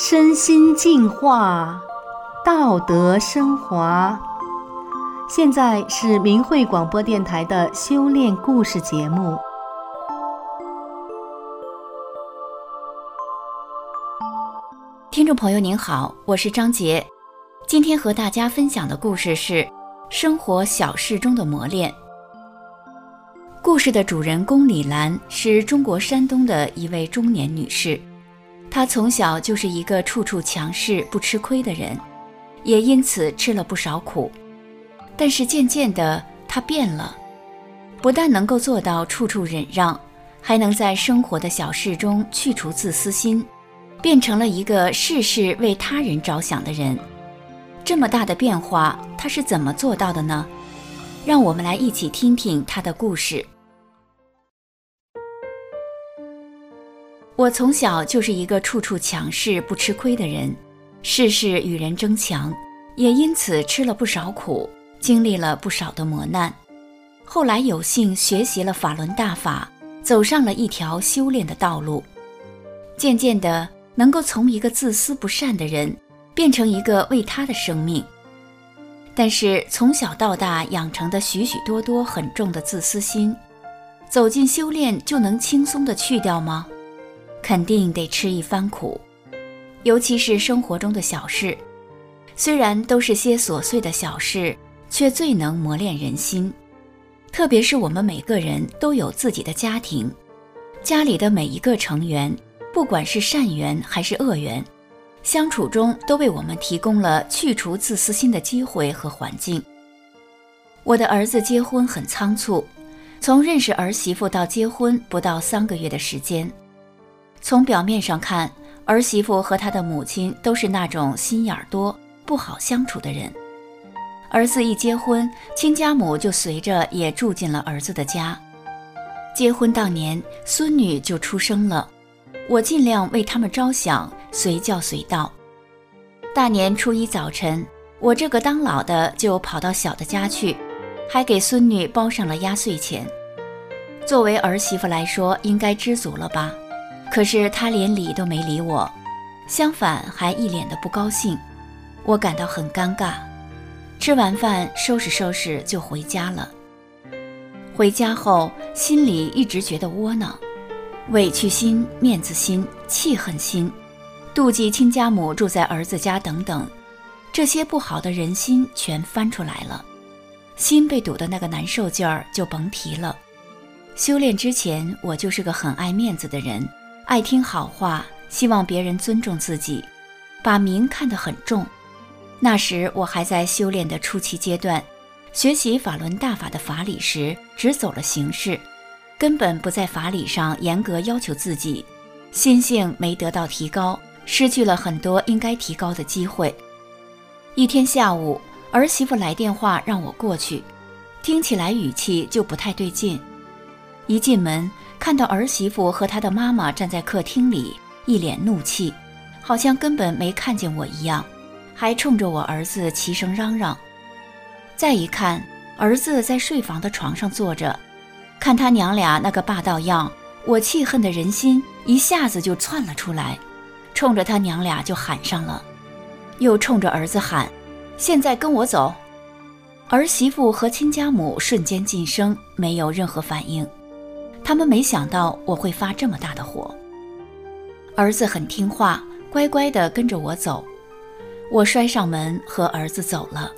身心净化，道德升华。现在是明慧广播电台的修炼故事节目。听众朋友您好，我是张杰，今天和大家分享的故事是生活小事中的磨练。故事的主人公李兰是中国山东的一位中年女士。他从小就是一个处处强势、不吃亏的人，也因此吃了不少苦。但是渐渐的，他变了，不但能够做到处处忍让，还能在生活的小事中去除自私心，变成了一个事事为他人着想的人。这么大的变化，他是怎么做到的呢？让我们来一起听听他的故事。我从小就是一个处处强势、不吃亏的人，事事与人争强，也因此吃了不少苦，经历了不少的磨难。后来有幸学习了法轮大法，走上了一条修炼的道路，渐渐的能够从一个自私不善的人，变成一个为他的生命。但是从小到大养成的许许多多很重的自私心，走进修炼就能轻松的去掉吗？肯定得吃一番苦，尤其是生活中的小事，虽然都是些琐碎的小事，却最能磨练人心。特别是我们每个人都有自己的家庭，家里的每一个成员，不管是善缘还是恶缘，相处中都为我们提供了去除自私心的机会和环境。我的儿子结婚很仓促，从认识儿媳妇到结婚不到三个月的时间。从表面上看，儿媳妇和她的母亲都是那种心眼多、不好相处的人。儿子一结婚，亲家母就随着也住进了儿子的家。结婚当年，孙女就出生了，我尽量为他们着想，随叫随到。大年初一早晨，我这个当老的就跑到小的家去，还给孙女包上了压岁钱。作为儿媳妇来说，应该知足了吧？可是他连理都没理我，相反还一脸的不高兴，我感到很尴尬。吃完饭收拾收拾就回家了。回家后心里一直觉得窝囊，委屈心、面子心、气恨心，妒忌亲家母住在儿子家等等，这些不好的人心全翻出来了，心被堵的那个难受劲儿就甭提了。修炼之前我就是个很爱面子的人。爱听好话，希望别人尊重自己，把名看得很重。那时我还在修炼的初期阶段，学习法轮大法的法理时，只走了形式，根本不在法理上严格要求自己，心性没得到提高，失去了很多应该提高的机会。一天下午，儿媳妇来电话让我过去，听起来语气就不太对劲。一进门。看到儿媳妇和她的妈妈站在客厅里，一脸怒气，好像根本没看见我一样，还冲着我儿子齐声嚷嚷。再一看，儿子在睡房的床上坐着，看他娘俩那个霸道样，我气恨的人心一下子就窜了出来，冲着他娘俩就喊上了，又冲着儿子喊：“现在跟我走！”儿媳妇和亲家母瞬间噤声，没有任何反应。他们没想到我会发这么大的火。儿子很听话，乖乖地跟着我走。我摔上门和儿子走了。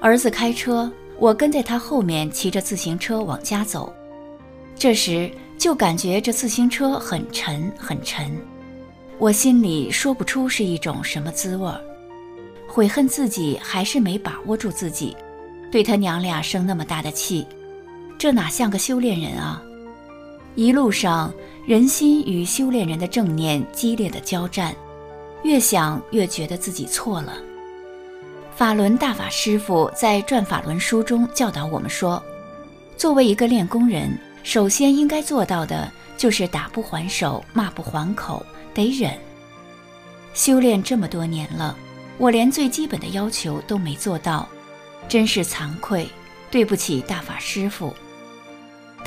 儿子开车，我跟在他后面骑着自行车往家走。这时就感觉这自行车很沉很沉，我心里说不出是一种什么滋味儿，悔恨自己还是没把握住自己，对他娘俩生那么大的气，这哪像个修炼人啊！一路上，人心与修炼人的正念激烈的交战，越想越觉得自己错了。法轮大法师父在《转法轮》书中教导我们说，作为一个练功人，首先应该做到的就是打不还手，骂不还口，得忍。修炼这么多年了，我连最基本的要求都没做到，真是惭愧，对不起大法师父。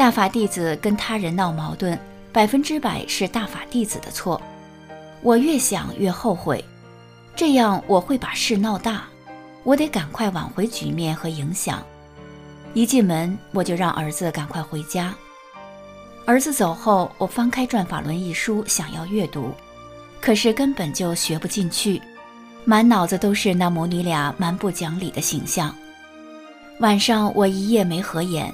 大法弟子跟他人闹矛盾，百分之百是大法弟子的错。我越想越后悔，这样我会把事闹大，我得赶快挽回局面和影响。一进门，我就让儿子赶快回家。儿子走后，我翻开《转法轮》一书，想要阅读，可是根本就学不进去，满脑子都是那母女俩蛮不讲理的形象。晚上我一夜没合眼，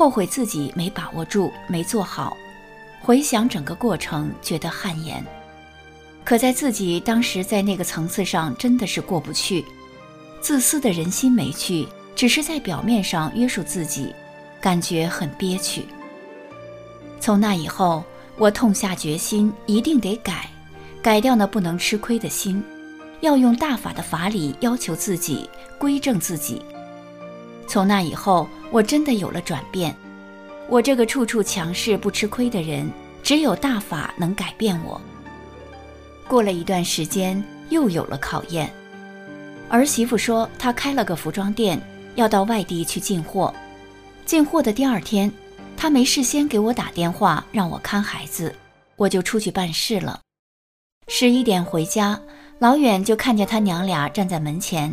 后悔自己没把握住，没做好。回想整个过程，觉得汗颜。可在自己当时在那个层次上真的是过不去，自私的人心没去，只是在表面上约束自己，感觉很憋屈。从那以后，我痛下决心，一定得改，改掉那不能吃亏的心，要用大法的法理要求自己，规正自己。从那以后，我真的有了转变。我这个处处强势不吃亏的人，只有大法能改变我。过了一段时间，又有了考验。儿媳妇说她开了个服装店，要到外地去进货。进货的第二天，她没事先给我打电话让我看孩子，我就出去办事了。十一点回家，老远就看见他娘俩站在门前，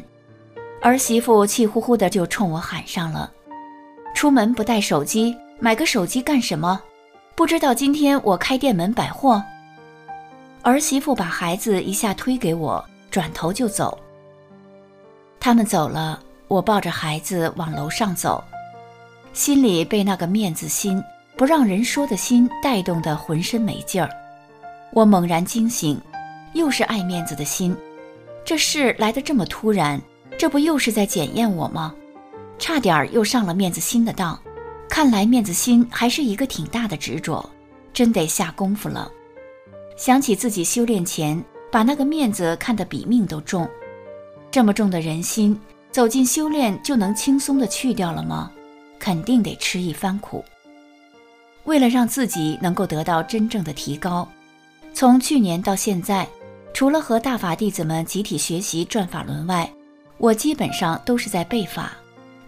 儿媳妇气呼呼的就冲我喊上了：“出门不带手机，买个手机干什么？不知道今天我开店门摆货。”儿媳妇把孩子一下推给我，转头就走。他们走了，我抱着孩子往楼上走，心里被那个面子心、不让人说的心带动的浑身没劲儿。我猛然惊醒，又是爱面子的心，这事来得这么突然，这不又是在检验我吗？差点又上了面子心的当，看来面子心还是一个挺大的执着，真得下功夫了。想起自己修炼前把那个面子看得比命都重，这么重的人心，走进修炼就能轻松的去掉了吗？肯定得吃一番苦。为了让自己能够得到真正的提高，从去年到现在，除了和大法弟子们集体学习转法轮外，我基本上都是在背法，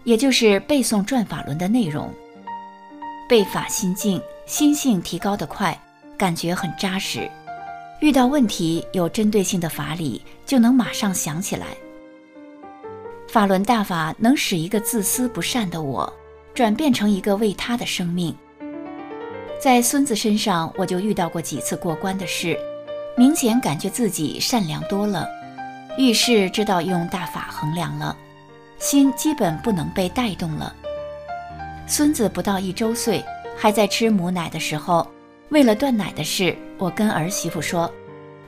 也就是背诵转法轮的内容。背法心静，心性提高得快，感觉很扎实。遇到问题有针对性的法理，就能马上想起来。法轮大法能使一个自私不善的我，转变成一个为他的生命。在孙子身上，我就遇到过几次过关的事，明显感觉自己善良多了，遇事知道用大法衡量了，心基本不能被带动了。孙子不到一周岁，还在吃母奶的时候。为了断奶的事，我跟儿媳妇说：“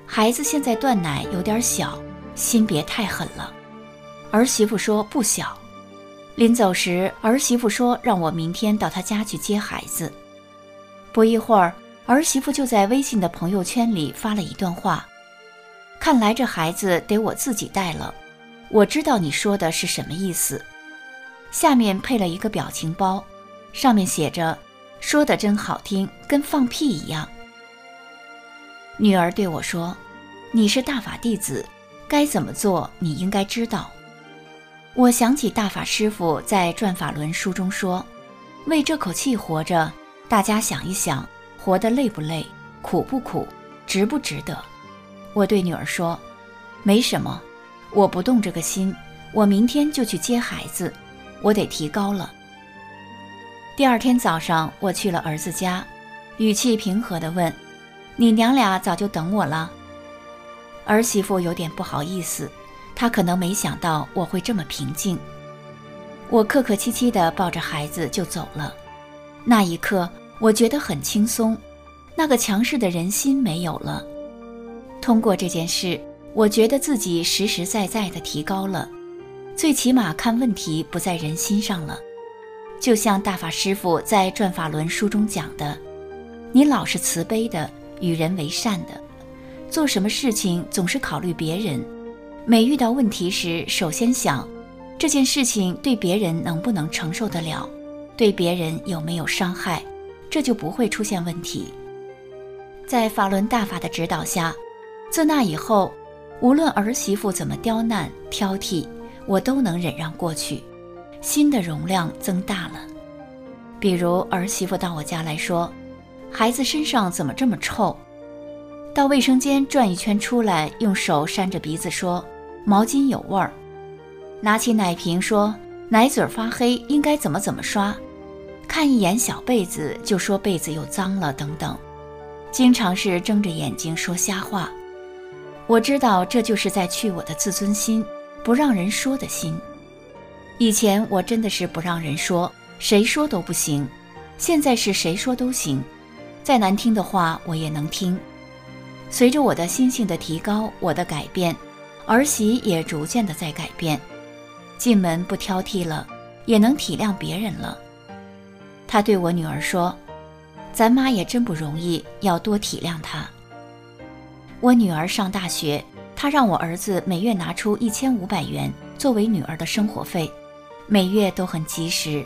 孩子现在断奶有点小，心别太狠了。”儿媳妇说：“不小。”临走时，儿媳妇说：“让我明天到她家去接孩子。”不一会儿，儿媳妇就在微信的朋友圈里发了一段话：“看来这孩子得我自己带了。”我知道你说的是什么意思。下面配了一个表情包，上面写着。说的真好听，跟放屁一样。女儿对我说：“你是大法弟子，该怎么做你应该知道。”我想起大法师父在《转法轮》书中说：“为这口气活着，大家想一想，活得累不累，苦不苦，值不值得？”我对女儿说：“没什么，我不动这个心，我明天就去接孩子，我得提高了。”第二天早上，我去了儿子家，语气平和地问：“你娘俩早就等我了？”儿媳妇有点不好意思，她可能没想到我会这么平静。我客客气气地抱着孩子就走了。那一刻，我觉得很轻松，那个强势的人心没有了。通过这件事，我觉得自己实实在在的提高了，最起码看问题不在人心上了。就像大法师父在《转法轮》书中讲的，你老是慈悲的，与人为善的，做什么事情总是考虑别人。每遇到问题时，首先想这件事情对别人能不能承受得了，对别人有没有伤害，这就不会出现问题。在法轮大法的指导下，自那以后，无论儿媳妇怎么刁难挑剔，我都能忍让过去。心的容量增大了，比如儿媳妇到我家来说：“孩子身上怎么这么臭？”到卫生间转一圈出来，用手扇着鼻子说：“毛巾有味儿。”拿起奶瓶说：“奶嘴发黑，应该怎么怎么刷。”看一眼小被子就说被子又脏了，等等，经常是睁着眼睛说瞎话。我知道这就是在去我的自尊心，不让人说的心。以前我真的是不让人说，谁说都不行。现在是谁说都行，再难听的话我也能听。随着我的心性的提高，我的改变，儿媳也逐渐的在改变。进门不挑剔了，也能体谅别人了。他对我女儿说：“咱妈也真不容易，要多体谅她。”我女儿上大学，他让我儿子每月拿出一千五百元作为女儿的生活费，每月都很及时。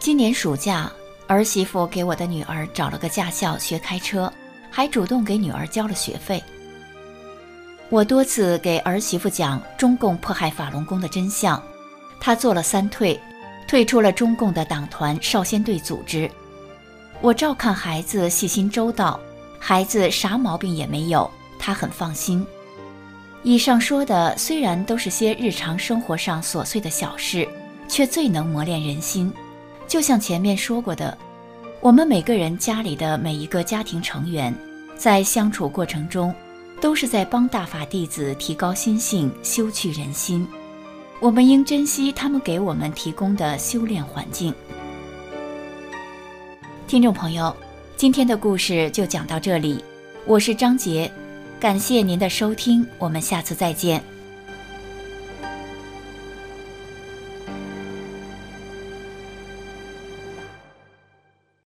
今年暑假，儿媳妇给我的女儿找了个驾校学开车，还主动给女儿交了学费。我多次给儿媳妇讲中共迫害法轮功的真相，她做了三退，退出了中共的党团少先队组织。我照看孩子细心周到。孩子啥毛病也没有，他很放心。以上说的虽然都是些日常生活上琐碎的小事，却最能磨练人心。就像前面说过的，我们每个人家里的每一个家庭成员，在相处过程中，都是在帮大法弟子提高心性、修去人心。我们应珍惜他们给我们提供的修炼环境。听众朋友。今天的故事就讲到这里，我是张杰，感谢您的收听，我们下次再见。